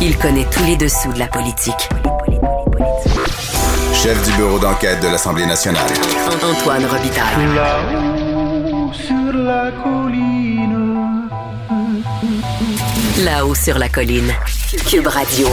Il connaît tous les dessous de la politique. Chef du bureau d'enquête de l'Assemblée nationale. Antoine Robitaille. Là-haut sur la colline. Là-haut sur la colline. Cube Radio.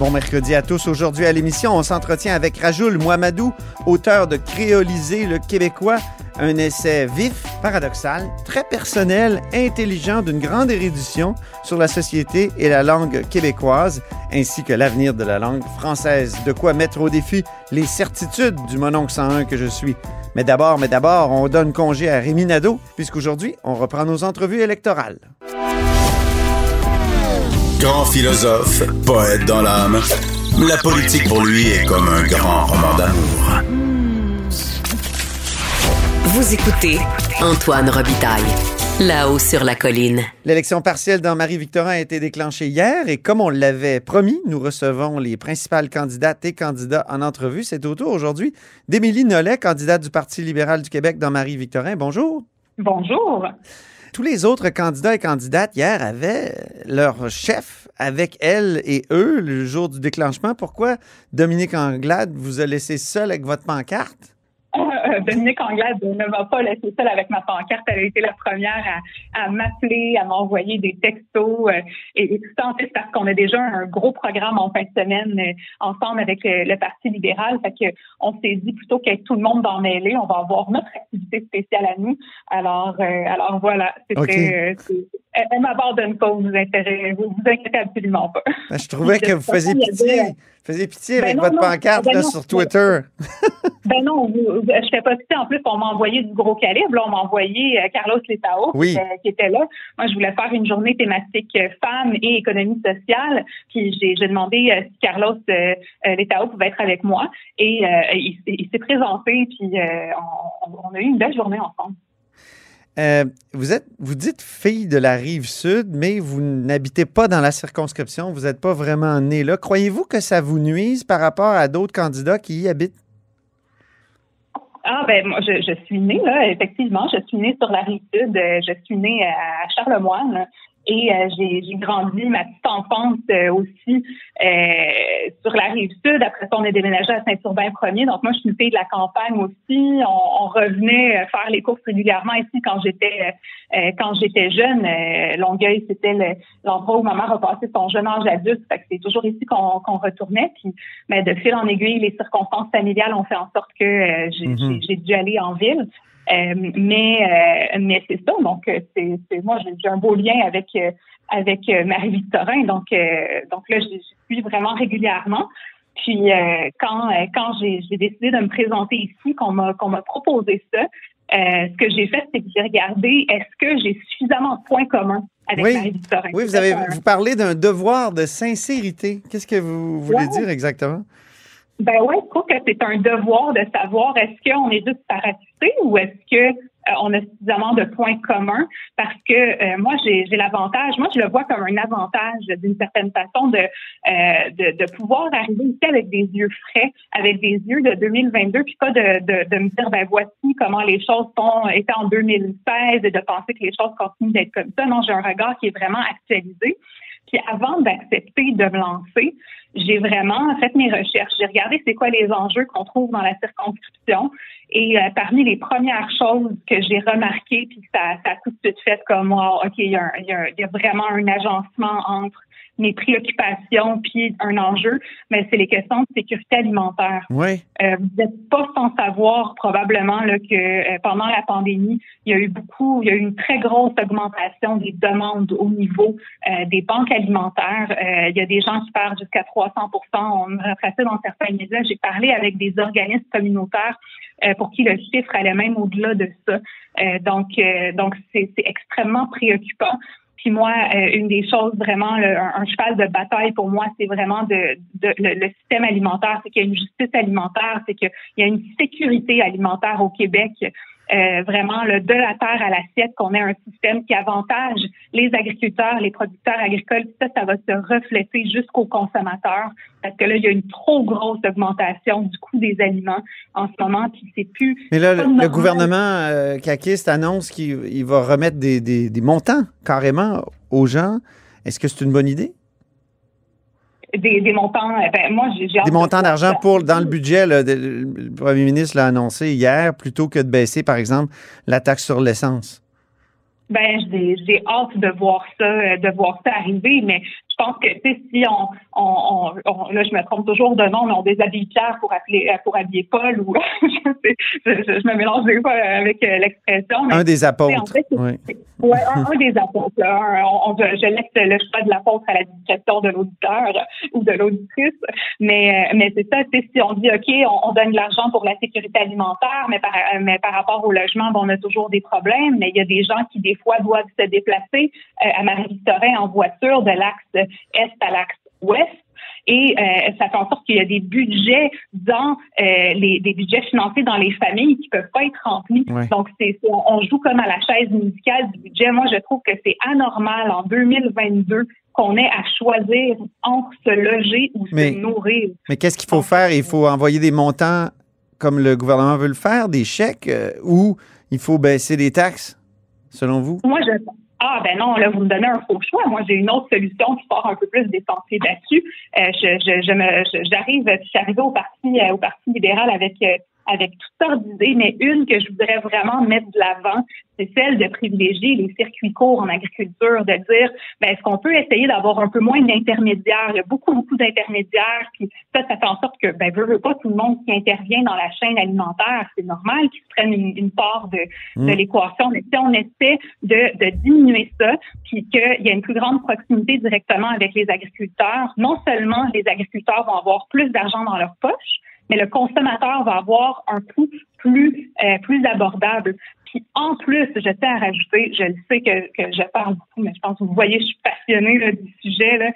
Bon mercredi à tous. Aujourd'hui à l'émission, on s'entretient avec Rajoul Mohamadou, auteur de Créoliser le Québécois, un essai vif, paradoxal, très personnel, intelligent, d'une grande érudition sur la société et la langue québécoise, ainsi que l'avenir de la langue française. De quoi mettre au défi les certitudes du mononcle 101 que je suis. Mais d'abord, mais d'abord, on donne congé à Rémi Nadeau, puisqu'aujourd'hui, on reprend nos entrevues électorales. Grand philosophe, poète dans l'âme. La politique pour lui est comme un grand roman d'amour. Vous écoutez Antoine Robitaille. Là-haut sur la colline. L'élection partielle dans Marie-Victorin a été déclenchée hier et comme on l'avait promis, nous recevons les principales candidates et candidats en entrevue. C'est au tour aujourd'hui d'Émilie Nollet, candidate du Parti libéral du Québec dans Marie-Victorin. Bonjour. Bonjour. Tous les autres candidats et candidates hier avaient leur chef avec elles et eux le jour du déclenchement. Pourquoi Dominique Anglade vous a laissé seul avec votre pancarte? Euh, Dominique Anglade ne m'a pas laissé seule avec ma pancarte. Elle a été la première à, à m'appeler, à m'envoyer des textos. Euh, et, et, tout ça, en fait, parce qu'on a déjà un gros programme en fin de semaine euh, ensemble avec le, le, Parti libéral. Fait que on s'est dit plutôt qu'être tout le monde dans mêlée, on va avoir notre activité spéciale à nous. Alors, alors voilà, c'était. Okay. elle, elle m'abandonne pas, vous vous, vous vous inquiétez absolument pas. Ben, je trouvais que vous faisiez pitié, faisiez pitié avec ben non, votre non, pancarte ben là, non, sur Twitter. ben non, je fais pas pitié. En plus, on m'a envoyé du gros calibre. Là, on m'a envoyé euh, Carlos Letao oui. euh, qui, était là. Moi, je voulais faire une journée thématique euh, femmes et économie sociale. Puis j'ai demandé euh, si Carlos euh, Letao pouvait être avec moi. Et il, il s'est présenté. Puis on, on, a eu une belle journée ensemble. Euh, vous êtes, vous dites fille de la rive sud, mais vous n'habitez pas dans la circonscription. Vous n'êtes pas vraiment né là. Croyez-vous que ça vous nuise par rapport à d'autres candidats qui y habitent? Ah ben moi je, je, suis née là, effectivement, je suis née sur la rive sud, je suis née à Charlemagne et euh, j'ai grandi ma petite enfance euh, aussi euh, sur la rive sud. Après ça, on est déménagé à Saint-Urbain premier. Donc moi, je suis une fille de la campagne aussi. On, on revenait faire les courses régulièrement ici quand j'étais quand j'étais jeune. Longueuil, c'était l'endroit où ma mère a passé son jeune âge adulte. Fait que c'est toujours ici qu'on qu retournait. Puis, mais de fil en aiguille, les circonstances familiales ont fait en sorte que j'ai mm -hmm. dû aller en ville. Euh, mais euh, mais c'est ça. Donc c'est moi j'ai un beau lien avec euh, avec Marie-Victorin. Donc donc là je, je suis vraiment régulièrement. Puis quand quand j'ai décidé de me présenter ici, qu'on m'a qu'on m'a proposé ça, ce que j'ai fait, c'est que j'ai regardé est-ce que j'ai suffisamment de points communs avec oui. Marie-Victorin? Oui, vous avez vous parlez d'un devoir de sincérité. Qu'est-ce que vous voulez ouais. dire exactement? Ben oui, je trouve que c'est un devoir de savoir est-ce qu'on est juste parasité ou est-ce que euh, on a suffisamment de points communs? Parce que euh, moi j'ai l'avantage, moi je le vois comme un avantage d'une certaine façon de, euh, de, de pouvoir arriver ici avec des yeux frais, avec des yeux de 2022, puis pas de, de, de me dire ben voici comment les choses sont étaient en 2016 et de penser que les choses continuent d'être comme ça. Non, j'ai un regard qui est vraiment actualisé. Puis avant d'accepter de me lancer, j'ai vraiment fait mes recherches. J'ai regardé c'est quoi les enjeux qu'on trouve dans la circonscription. Et euh, parmi les premières choses que j'ai remarquées, puis ça, ça a tout de suite fait comme moi, OK, il, y a, il y a vraiment un agencement entre mes préoccupations puis un enjeu, mais c'est les questions de sécurité alimentaire. Oui. Euh, vous n'êtes pas sans savoir probablement là, que euh, pendant la pandémie, il y a eu beaucoup, il y a eu une très grosse augmentation des demandes au niveau euh, des banques alimentaires. Euh, il y a des gens qui parlent jusqu'à 300 On me retraçait dans certains médias. J'ai parlé avec des organismes communautaires euh, pour qui le chiffre allait même au-delà de ça. donc, donc c'est extrêmement préoccupant. Puis moi, euh, une des choses vraiment, le, un, un, cheval de bataille pour moi, c'est vraiment de, de le, le, système alimentaire, c'est qu'il y a une justice alimentaire, c'est qu'il y a une sécurité alimentaire au Québec. Euh, vraiment le de la terre à l'assiette, qu'on ait un système qui avantage les agriculteurs, les producteurs agricoles, ça, ça va se refléter jusqu'aux consommateurs. Parce que là, il y a une trop grosse augmentation du coût des aliments en ce moment, puis c'est plus. Mais là, le, le, gouvernement euh, caquiste annonce qu'il va remettre des, des, des montants carrément aux gens. Est-ce que c'est une bonne idée? Des, des montants. euh, Ben, moi, j'ai Des de montants d'argent pour dans le budget. là, de- le premier ministre l'a annoncé hier, plutôt que de baisser, par exemple, la taxe sur l'essence. Ben, j'ai hâte de voir ça, euh, de voir ça arriver, mais je pense que si on, on, on, on- là, je me trompe toujours de nom, mais on déshabille Pierre pour appeler, euh, pour habiller Paul, ou je, sais, je, je, je me mélange des fois avec euh, l'expression. Un des en apôtres. fait, oui. Ouais, un, un des apôtres. là. Un- on- je, laisse le choix de l'apôtre à la discrétion de l'auditeur ou de l'auditrice. Mais, euh, mais c'est ça, si on dit, OK, on, on donne de l'argent pour la sécurité alimentaire, mais par, mais par rapport au logement, ben, on a toujours des problèmes. Mais il y a des gens qui, des fois, doivent se déplacer euh, à Marie-Victorin en voiture de l'axe est à l'axe ouest. Et euh, ça fait en sorte qu'il y a des budgets dans euh, les des budgets financés dans les familles qui peuvent pas être remplis. Ouais. Donc c'est on joue comme à la chaise musicale du budget. Moi, je trouve que c'est anormal en 2022 qu'on ait à choisir entre se loger ou Mais- se nourrir. Mais qu'est-ce qu'il faut faire? Il faut envoyer des montants comme le gouvernement veut le faire, des chèques, euh, ou il faut baisser des taxes, selon vous? Moi, je ah ben non, là vous me donnez un faux choix. Moi, j'ai une autre solution qui part un peu plus des sentiers battus. Euh, je, je, je me, j'arrive, je suis arrivée au parti, euh, au parti libéral avec euh, avec toutes sortes d'idées, mais une que je voudrais vraiment mettre de l'avant, c'est celle de privilégier les circuits courts en agriculture, de dire, ben, est-ce qu'on peut essayer d'avoir un peu moins d'intermédiaires? Il y a beaucoup, beaucoup d'intermédiaires, puis ça, ça fait en sorte que, ben, veut, veut pas tout le monde qui intervient dans la chaîne alimentaire, c'est normal qu'ils prennent une, une part de, de Mm. l'équation, mais si on essaie de, de diminuer ça, puis qu'il y a une plus grande proximité directement avec les agriculteurs, non seulement les agriculteurs vont avoir plus d'argent dans leur poche, mais le consommateur va avoir un coût plus euh, plus abordable. Puis en plus, je tiens à rajouter, je le sais que, que je parle beaucoup, mais je pense que vous voyez, je suis passionnée là, du sujet. Là.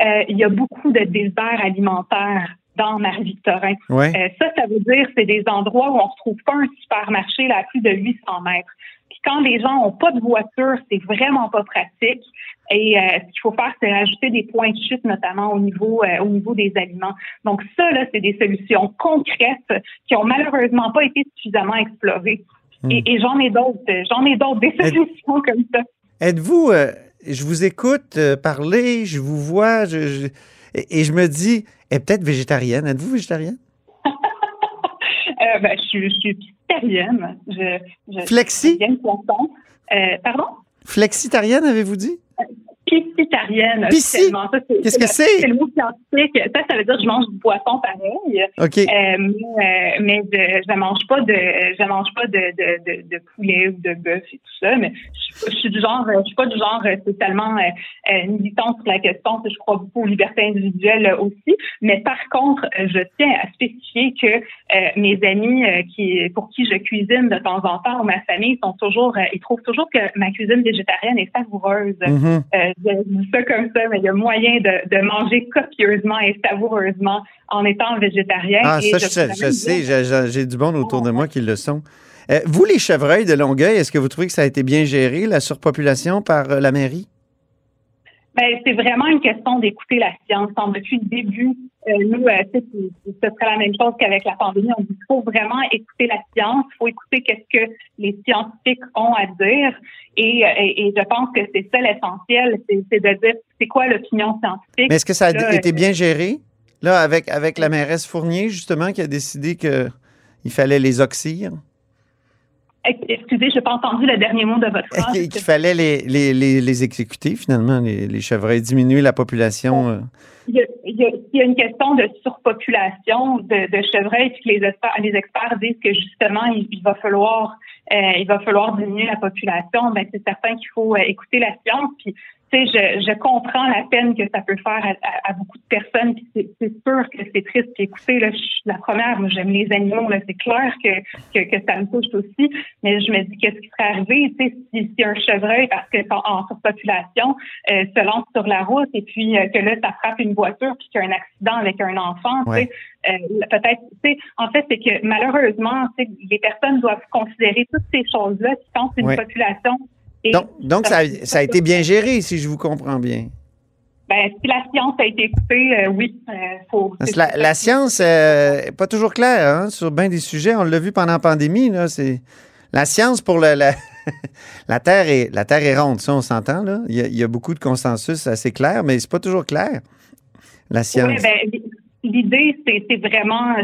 Euh, il y a beaucoup de déserts alimentaires dans Marie-Victorin. Ouais. Euh, ça, ça veut dire c'est des endroits où on ne retrouve pas un supermarché là, à plus de 800 mètres. Puis quand les gens n'ont pas de voiture, c'est vraiment pas pratique. Et euh, ce qu'il faut faire, c'est rajouter des points de chute, notamment au niveau euh, au niveau des aliments. Donc ça, là, c'est des solutions concrètes qui ont malheureusement pas été suffisamment explorées. Hmm. Et, et j'en ai d'autres, j'en ai d'autres des solutions comme ça. Êtes-vous, euh, je vous écoute parler, je vous vois, je, je- et, et je me dis, elle est peut-être végétarienne. Êtes-vous végétarienne? Euh, ben, je, suis- je suis végétarienne. Je, je, Flexi? je. Euh, pardon? Flexitarienne, avez-vous dit? Piscitarienne. C'est- Qu'est-ce que le- c'est? C'est le mot scientifique. Ça, ça veut dire que je mange du poisson pareil. OK. Euh, mais euh, mais je, je mange pas de je mange pas de, de, de, de poulet ou de bœuf et tout ça mais je, je suis du genre je suis pas du genre euh, totalement euh, militante sur la question je crois beaucoup aux libertés individuelles aussi mais par contre je tiens à spécifier que euh, mes amis qui pour qui je cuisine de temps en temps ou ma famille sont toujours ils trouvent toujours que ma cuisine végétarienne est savoureuse euh, je ça comme ça, mais il y a moyen de, de manger copieusement et savoureusement en étant végétarien. Ah, Et ça, je, sais, je j'ai du monde autour de moi qui le sont. Euh, vous, les chevreuils de Longueuil, est-ce que vous trouvez que ça a été bien géré, la surpopulation, par euh, la mairie? Ben, c'est vraiment une question d'écouter la science. Donc, depuis le début, euh, nous, euh, ce serait la même chose qu'avec la pandémie. On dit qu'il faut vraiment écouter la science. Il faut écouter qu'est-ce que les scientifiques ont à dire. Et, euh, et, et je pense que c'est ça l'essentiel, c'est de dire c'est quoi l'opinion scientifique? Mais est-ce que ça a Là, été bien géré? Là, avec, avec la mairesse Fournier, justement, qui a décidé qu'il fallait les oxyre, Excusez, je n'ai pas entendu le dernier mot de votre phrase. qu'il fallait les, les, les, les exécuter, finalement, les, les chevreuils, diminuer la population. euh. Il y, a, il, y a, il y a une question de surpopulation de, de chevreuils, puis que les experts, les experts disent que justement, il, il va falloir euh, il va falloir diminuer la population. Ben, c'est certain qu'il faut euh, écouter la science. Puis, tu sais, je, je comprends la peine que ça peut faire à, à, à beaucoup de personnes. C'est, c'est sûr que c'est triste. Puis écoutez, là, je suis la première. Moi, j'aime les animaux. Là, c'est clair que, que, que ça me touche aussi. Mais je me dis, qu'est-ce qui serait arrivé, tu sais, si, si un chevreuil, parce que en, en surpopulation, euh, se lance sur la route et puis euh, que là, ça frappe une voiture puis qu'il y a un accident avec un enfant, Ouais. tu sais, euh, peut-être, tu sais, en fait, c'est que malheureusement, tu sais, les personnes doivent considérer toutes ces choses-là qui sont une Ouais. population. Et, Donc, donc ça, a- ça a été bien géré, si je vous comprends bien. ben, si la science a été écoutée, euh, oui, euh, faut. La, la science n'est pas toujours claire hein, sur bien des sujets. On l'a vu pendant la pandémie. Là, c'est la science pour le, la, la Terre est la Terre est ronde, ça on s'entend là. Il y, a, il y a beaucoup de consensus assez clair, mais c'est pas toujours clair. la science? Oui, ben, l'idée, c'est vraiment,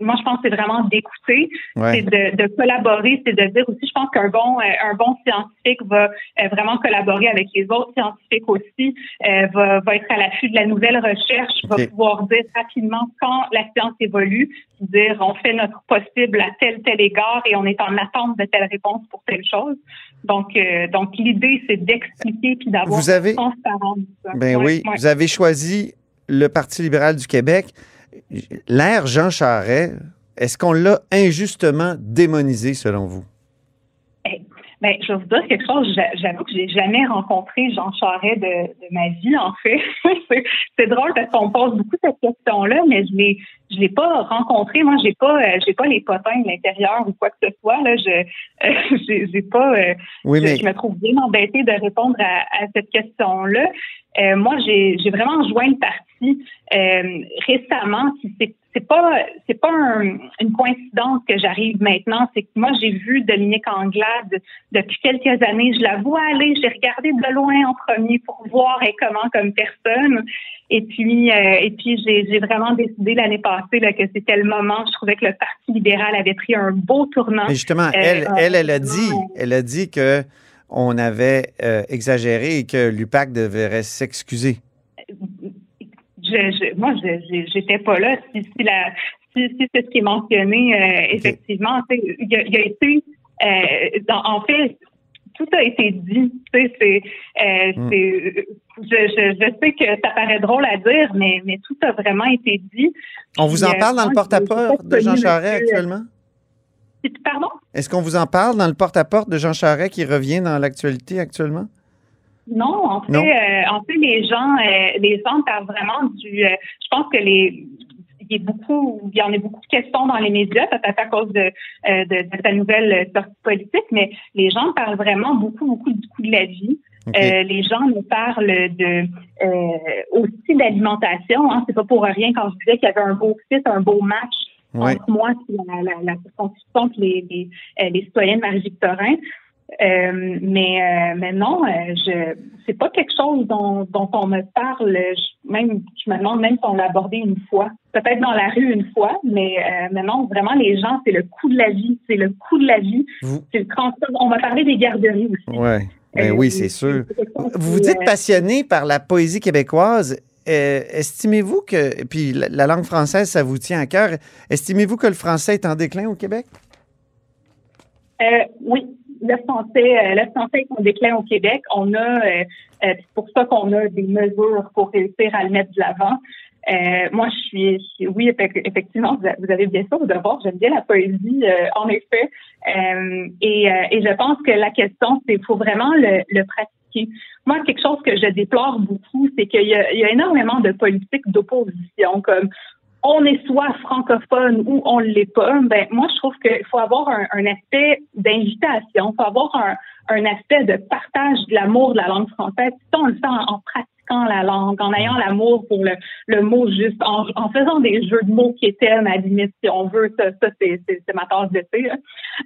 moi je pense que c'est vraiment d'écouter, c'est de, de, collaborer, c'est de dire aussi, je pense qu'un bon euh, un bon scientifique va euh, vraiment collaborer avec les autres scientifiques aussi, euh, va, va être à l'affût de la nouvelle recherche, va pouvoir dire rapidement quand la science évolue, dire on fait notre possible à tel tel égard et on est en attente de telle réponse pour telle chose. Donc donc l'idée c'est d'expliquer puis d'avoir transparence. Ben oui, vous avez choisi le Parti libéral du Québec, l'ère Jean Charest, est-ce qu'on l'a injustement démonisé selon vous? Ben, je vais vous dire quelque chose. J'avoue que j'ai jamais rencontré Jean Charest de, de ma vie, en fait. c'est drôle parce qu'on pose beaucoup cette question-là, mais je l'ai, je l'ai pas rencontré. Moi, j'ai pas, euh, j'ai pas les potins de l'intérieur ou quoi que ce soit. Là, je, euh, j'ai, pas. Euh, oui, mais... je, me trouve bien embêtée de répondre à, à cette question-là. Euh, moi, j'ai, j'ai vraiment joint le parti récemment. C'est c'est pas c'est pas une coïncidence que j'arrive maintenant. C'est que moi j'ai vu Dominique Anglade depuis quelques années. Je la vois aller. J'ai regardé de loin en premier pour voir et comment comme personne. Et puis euh, et puis j'ai vraiment décidé l'année passée là, que c'était le moment. Je trouvais que le Parti libéral avait pris un beau tournant. Mais justement, euh, elle elle elle a dit elle a dit que on avait euh, exagéré et que l'UPAC devrait s'excuser je, moi, je j'étais pas là. Si, si, la, si, si c'est ce qui est mentionné, euh, effectivement, il y, a, été, euh, dans, en fait, tout a été dit. C'est, euh, mm. c'est, je, je, je, sais que ça paraît drôle à dire, mais, mais tout a vraiment été dit. On vous en parle dans le porte-à-porte de Jean Charest actuellement? Pardon? Est-ce qu'on vous en parle dans le porte-à-porte de Jean Charest qui revient dans l'actualité actuellement? Non, en fait, euh, en fait, les gens, euh, les gens parlent vraiment du. Euh, je pense que les il y a beaucoup, il y en a beaucoup de questions dans les médias, peut-être à cause de, de, de sa nouvelle sortie politique, mais les gens parlent vraiment beaucoup, beaucoup du coût de la vie. les gens nous parlent de aussi d'alimentation. Hein, c'est pas pour rien quand je disais qu'il y avait un beau fit, un beau match entre moi et la, la, la circonscription les, les, les citoyens de Marie-Victorin. Euh, mais, euh, mais non, euh, je c'est pas quelque chose dont, dont on me parle. Je, même, je me demande même si on l'a abordé une fois. Peut-être dans la rue une fois, mais, mais non, vraiment, les gens, c'est le coût de la vie. C'est le coût de la vie. C'est le On m'a parlé des garderies aussi. Ouais. Ben oui, c'est sûr. Vous vous dites passionné par la poésie québécoise. estimez-vous que, puis la, la, langue française, ça vous tient à cœur, estimez-vous que le français est en déclin au Québec? oui, le français, euh, le français en déclin au Québec. On a, euh, euh, c'est pour ça qu'on a des mesures pour réussir à le mettre de l'avant. moi, je suis, oui, effectivement, vous avez bien sûr de voir, j'aime bien la poésie, en effet. et, et je pense que la question, c'est faut vraiment le, le pratiquer. Moi, quelque chose que je déplore beaucoup, c'est qu'il y, y, a énormément de politiques d'opposition, comme on est soit francophone ou on l'est pas, ben moi je trouve qu'il faut avoir un, aspect d'invitation, il faut avoir un, un, aspect de partage de l'amour de la langue française. Si on le fait en, pratiquant la langue, en ayant l'amour pour le, le mot juste, en, en, faisant des jeux de mots qui étaient à limite, si on veut, ça, ça c'est, ma tasse de thé.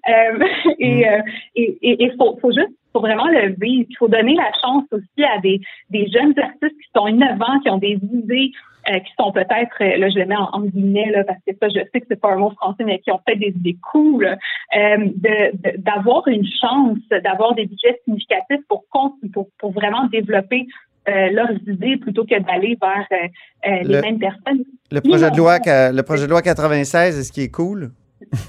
Euh, et il mm. euh, et, et, faut, faut juste faut vraiment le vivre. Il faut donner la chance aussi à des, des jeunes artistes qui sont innovants, qui ont des idées, euh, qui sont peut-être, euh, là je le mets en, guillemets là, parce que ça je sais que c'est pas un mot français, mais qui ont fait des idées cool, euh, de, d'avoir une chance, d'avoir des budgets significatifs pour, pour, pour vraiment développer leurs idées plutôt que d'aller vers les mêmes personnes. Le projet de loi, le projet de loi 96, est-ce qui est cool?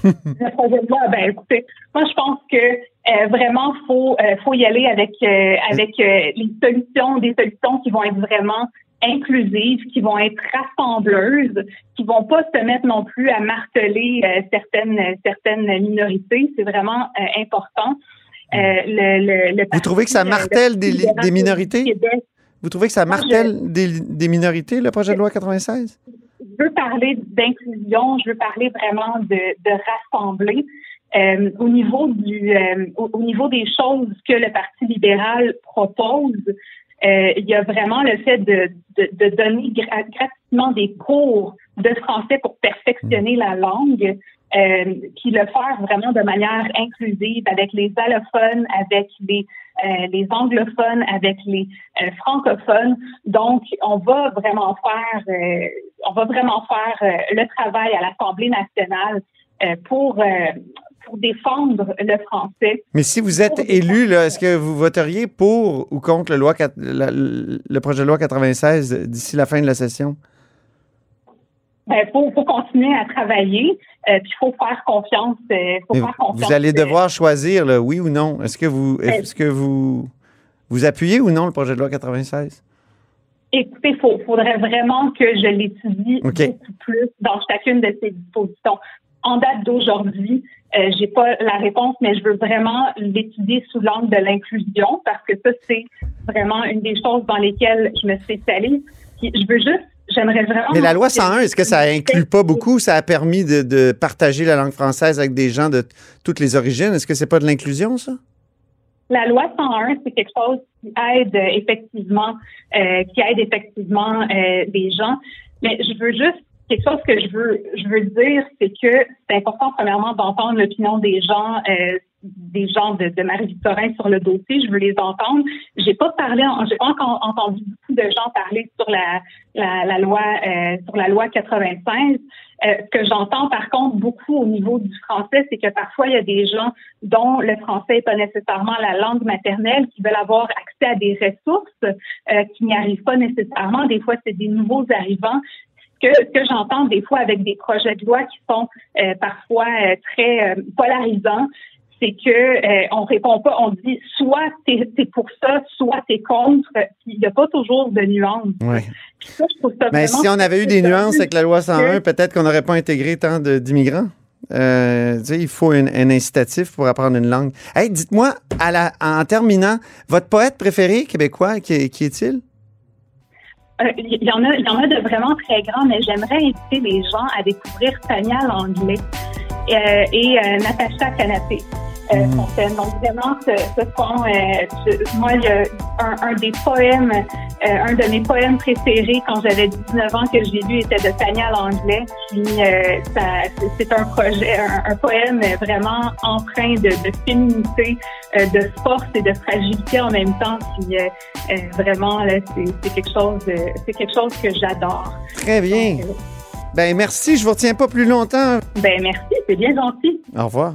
le projet de loi, ben écoutez, moi je pense que vraiment faut faut y aller avec avec les solutions, des solutions qui vont être vraiment inclusives, qui vont être rassembleuses, qui vont pas se mettre non plus à marteler euh, certaines certaines minorités. C'est vraiment euh, important. Euh, le, le, Vous trouvez que ça martèle des, des minorités? Vous trouvez que ça martèle des, des, minorités, le projet de loi 96? Je veux parler d'inclusion, je veux parler vraiment de, de rassembler. Euh, au niveau du au, niveau des choses que le Parti libéral propose, euh, il y a vraiment le fait de, de, de donner gratuitement des cours de français pour perfectionner la langue. euh, puis le faire vraiment de manière inclusive avec les allophones, avec les euh, les anglophones, avec les euh, francophones. Donc, on va vraiment faire, euh, on va vraiment faire le travail à l'Assemblée nationale pour pour défendre le français. Mais si vous êtes élu, est-ce que vous voteriez pour ou contre le, loi, le projet de loi 96 d'ici la fin de la session? Il ben, faut, continuer à travailler, euh, puis il faut faire confiance. Euh, faut faire confiance vous allez devoir choisir, le oui ou non. Est-ce que vous ben, est-ce que vous vous appuyez ou non le projet de loi 96? Écoutez, il faudrait vraiment que je l'étudie beaucoup plus dans chacune de ces dispositions. En date d'aujourd'hui, euh, j'ai pas la réponse, mais je veux vraiment l'étudier sous l'angle de l'inclusion parce que ça, c'est vraiment une des choses dans lesquelles je me spécialise. je veux juste J'aimerais vraiment. Mais la loi 101, est-ce que ça inclut pas beaucoup? Ça a permis de, partager la langue française avec des gens de toutes les origines? Est-ce que c'est pas de l'inclusion, ça? La loi 101, c'est quelque chose qui aide effectivement, euh, qui aide effectivement euh, des gens. Mais je veux juste quelque chose que je veux, je veux dire, c'est que c'est important premièrement d'entendre l'opinion des gens euh, des gens de, de Marie-Victorin sur le dossier, je veux les entendre. J'ai pas parlé, j'ai pas encore entendu beaucoup de gens parler sur la, la, loi euh, sur la loi 96. Euh, ce que j'entends par contre beaucoup au niveau du français, c'est que parfois il y a des gens dont le français n'est pas nécessairement la langue maternelle, qui veulent avoir accès à des ressources, euh, qui n'y arrivent pas nécessairement. Des fois, c'est des nouveaux arrivants que, ce que j'entends des fois avec des projets de loi qui sont euh, parfois très polarisants, c'est que euh, on répond pas, on dit soit t'es es pour ça, soit t'es contre. Il n'y a pas toujours de nuances. Ouais. Mais si on avait eu des nuances avec la loi 101, peut-être qu'on n'aurait pas intégré tant d'immigrants. Euh, il faut un, incitatif pour apprendre une langue. Hey, dites-moi, en terminant, votre poète préféré québécois, qui, est-il? Euh, il y, en a, y en a de vraiment très grands, mais j'aimerais inviter les gens à découvrir Tania Langlais euh, et Natacha Canapé. Euh, mm. Donc vraiment, ce, ce sont, euh, moi, un, un, des poèmes, euh, un de mes poèmes préférés quand j'avais 19 ans que j'ai lu était de Tania Langlais. Puis c'est un projet, un, poème vraiment empreint de, de féminité, de force et de fragilité en même temps. Puis vraiment, c'est quelque chose, c'est quelque chose que j'adore. Très bien. ben merci, je vous retiens pas plus longtemps. Ben merci, c'est bien gentil. Au revoir.